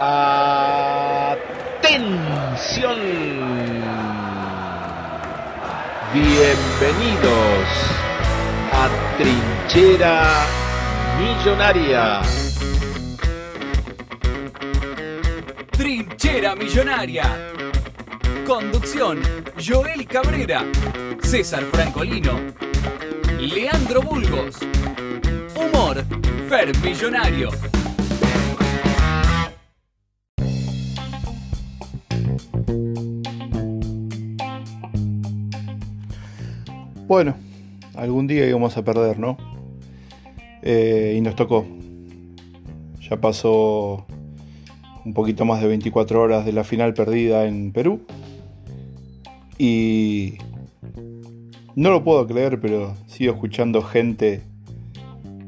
Atención. Bienvenidos a Trinchera Millonaria. Trinchera Millonaria. Conducción, Joel Cabrera, César Francolino, Leandro Bulgos. Humor, Fer Millonario. Bueno, algún día íbamos a perder, ¿no? Eh, y nos tocó. Ya pasó un poquito más de 24 horas de la final perdida en Perú. Y no lo puedo creer, pero sigo escuchando gente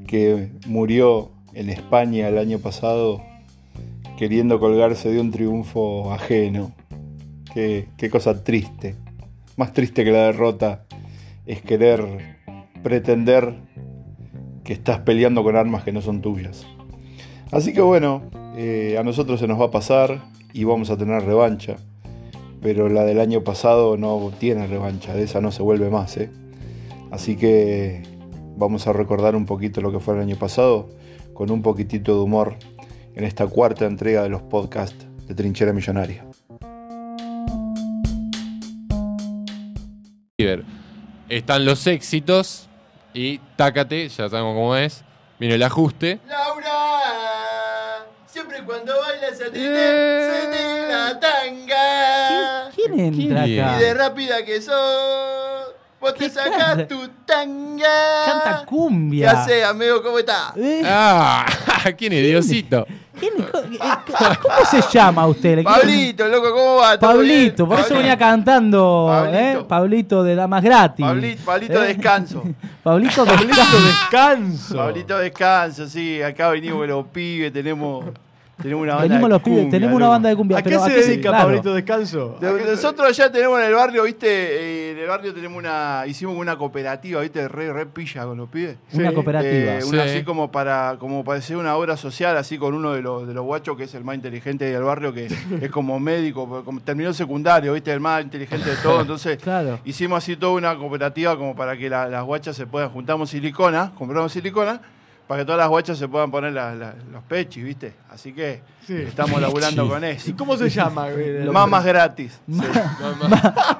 que murió en España el año pasado queriendo colgarse de un triunfo ajeno. Qué, qué cosa triste. Más triste que la derrota es querer pretender que estás peleando con armas que no son tuyas. Así que bueno, eh, a nosotros se nos va a pasar y vamos a tener revancha. Pero la del año pasado no tiene revancha, de esa no se vuelve más. ¿eh? Así que vamos a recordar un poquito lo que fue el año pasado con un poquitito de humor en esta cuarta entrega de los podcasts de Trinchera Millonaria. Están los éxitos y tácate, ya sabemos cómo es. Viene el ajuste. Laura, siempre cuando bailas a ti se te la tanga. ¿Quién entra ¿Quién? acá? Y de rápida que sos, vos te ¿Qué sacás canta? tu tanga. Canta ¿Qué cumbia. haces, amigo? ¿Cómo estás? Eh, ¡Ah! ¿Quién es Diosito? ¿Quién- eh, ¿Cómo se llama usted? Pablito, loco, ¿cómo va? ¿Todo Pablito, por eso venía cantando, Pablito. ¿eh? Pablito de Damas Gratis. Pablito, Pablito ¿Eh? descanso. Pablito de descanso. Pablito descanso, sí. Acá venimos los pibes, tenemos, tenemos una banda Venimos de los pibes, cumbia, tenemos una banda de cumbia. ¿A qué pero se dedica claro. Pablito Descanso? De- Nosotros ya tenemos en el barrio, viste, eh, en el barrio tenemos una, hicimos una cooperativa, viste, re, re pilla con los pibes. Una Sí. cooperativa. Eh, una Sí. así como para, como para hacer una obra social, así con uno de los, de los guachos que es el más inteligente del barrio, que es como médico, como terminó el secundario, viste, el más inteligente de todo. Entonces, Claro. hicimos así toda una cooperativa como para que la- las guachas se puedan, juntamos silicona, compramos silicona, para que todas las guachas se puedan poner la- la- los pechis, viste. Así que Sí. estamos laburando con eso. ¿Y cómo se llama? Mamas gratis. sí.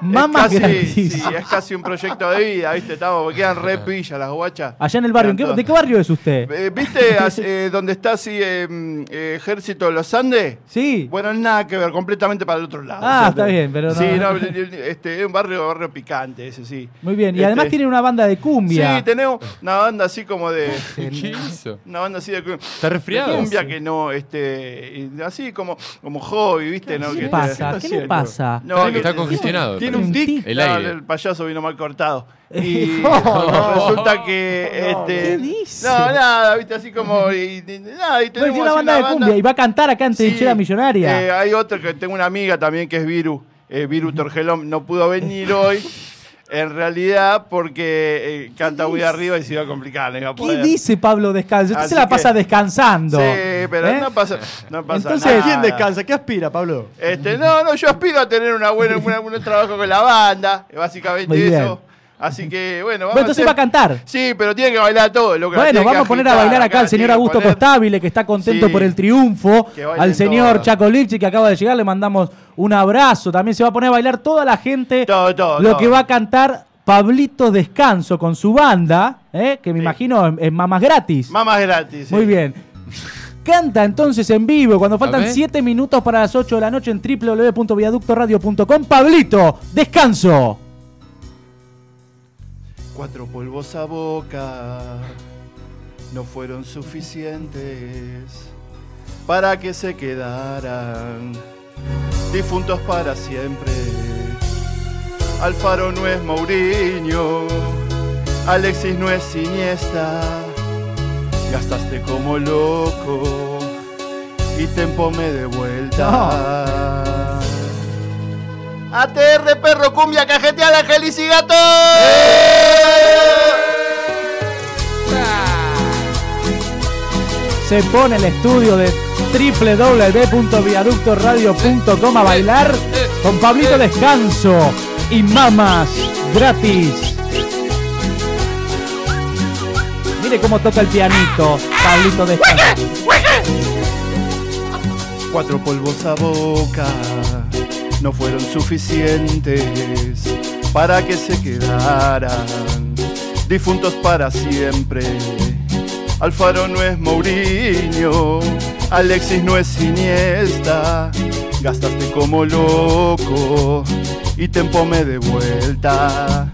Mamas es casi, gratis. sí, es casi un proyecto de vida, ¿viste? Estamos, porque quedan re pillas las guachas. Allá en el barrio. ¿en qué- ¿De qué barrio es usted? Eh, ¿Viste eh, donde está así eh, mm, eh, Ejército de los Andes? Sí. Bueno, nada que ver, completamente para el otro lado. Ah, O sea, está bien, pero no- Sí, no, este, es un barrio, barrio picante ese, sí. Muy bien. Y Este, además tiene una banda de cumbia. Sí, tenemos una banda así como de... Una banda así de, ¿Está resfriado? de cumbia que no, este, así como, como hobby, ¿viste? ¿no? ¿Qué le pasa? ¿Qué le pasa? No, está, que- está congestionado. Tiene un tic. El No, aire. el payaso vino mal cortado. Y No, resulta que. este, ¿Qué dice? No, nada, viste, así como. Y, y- nada, y No, tenemos una banda de cumbia y va a cantar acá en Sí, Trinchera Millonaria. eh, hay otra que tengo una amiga también que es Viru. eh, Viru Torgelón no pudo venir hoy. En realidad, porque eh, canta muy arriba y se iba a complicar. no iba a ¿Qué dice Pablo Descanso? Usted Así se la pasa que- descansando. Sí, pero ¿eh? no pasa, no pasa Entonces, nada. ¿Quién descansa? ¿Qué aspira, Pablo? Este, no, no, yo aspiro a tener una buena, una- un trabajo con la banda, básicamente Muy bien. eso. Así que, bueno, vamos Bueno, entonces hacer- va a cantar. Sí, pero tiene que bailar todo. Lo que la Bueno, vamos a poner a bailar acá al señor Augusto poner- Costabile, que está contento Sí. por el triunfo. Al señor. Chaco Lipchi, que acaba de llegar, le mandamos un abrazo. También se va a poner a bailar toda la gente. Todo, todo, Lo todo. que va a cantar Pablito Descanso con su banda, ¿eh? que me Sí. imagino en, en Mamas Gratis. Mamás gratis. sí. Muy bien. Canta entonces en vivo cuando faltan ver. 7 minutos para las 8 de la noche en www.viaductoradio.com. Pablito, descanso. Cuatro polvos a boca no fueron suficientes para que se quedaran difuntos para siempre. Alfaro no es Mourinho, Alexis no es Iniesta. Gastaste como loco y tempo me de vuelta. ATR, perro, cumbia, cajeteal, angelis y gato. Se pone el estudio de www.viaductoradio.com a bailar con Pablito Descanso y mamas gratis. Mire cómo toca el pianito, Pablito Descanso. Cuatro polvos a boca no fueron suficientes para que se quedaran difuntos para siempre. Alfaro no es Mourinho, Alexis no es Iniesta. Gastaste como loco y te me de vuelta.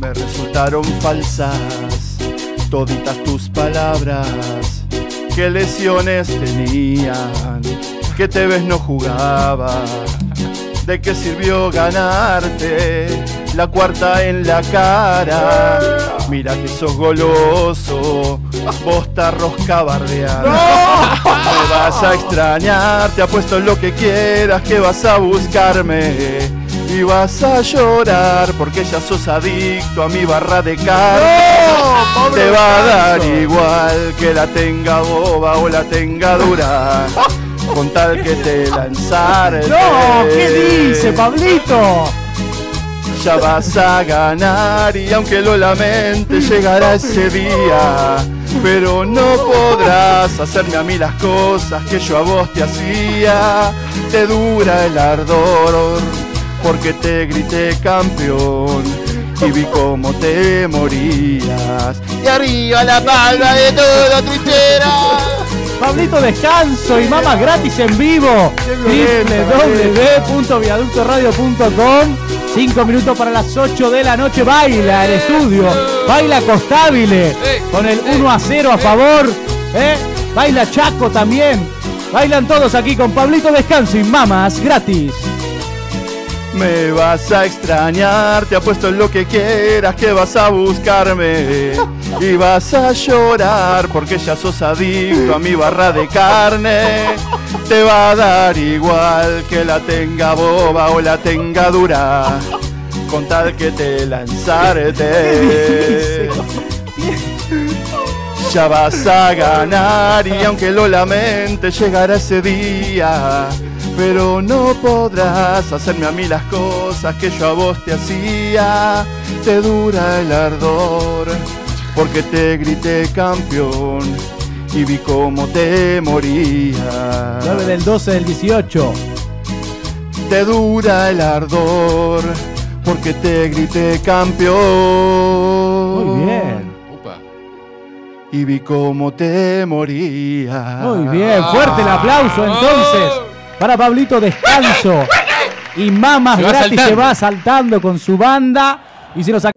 Me resultaron falsas toditas tus palabras. ¿Qué lesiones tenían? Que te ves no jugaba. ¿De qué sirvió ganarte la cuarta en la cara? Mira que sos goloso, vos te rosca bardeando. Me vas a extrañar, te apuesto lo que quieras que vas a buscarme. Y vas a llorar porque ya sos adicto a mi barra de carne. te va a dar igual que la tenga boba o la tenga dura. Con tal que te lanzar. No, ¿qué dice Pablito? ya vas a ganar y aunque lo lamente llegará ese día. Pero no podrás hacerme a mí las cosas que yo a vos te hacía. Te dura el ardor porque te grité campeón y vi cómo te morías. Y arriba la palma de toda trinchera. Pablito Descanso y mamas gratis en vivo. www.viaductoradio.com 5 minutos para las 8 de la noche. Baila el estudio. Baila Costabile. Con el 1 a 0 a favor. ¿eh? Baila Chaco también. Bailan todos aquí con Pablito Descanso y mamas gratis. Me vas a extrañar, te apuesto lo que quieras que vas a buscarme y vas a llorar porque ya sos adicto a mi barra de carne. Te va a dar igual que la tenga boba o la tenga dura, con tal que te lanzarte. Ya vas a ganar y aunque lo lamente llegará ese día. Pero no podrás hacerme a mí las cosas que yo a vos te hacía. Te dura el ardor porque te grité campeón y vi cómo te moría. 9 del 12 del 18. Te dura el ardor porque te grité campeón. Muy bien. Upa. Y vi cómo te moría. Muy bien. Fuerte el aplauso entonces para Pablito Descanso. Y mamas Se va gratis se saltando. va saltando con su banda. Y se nos ac-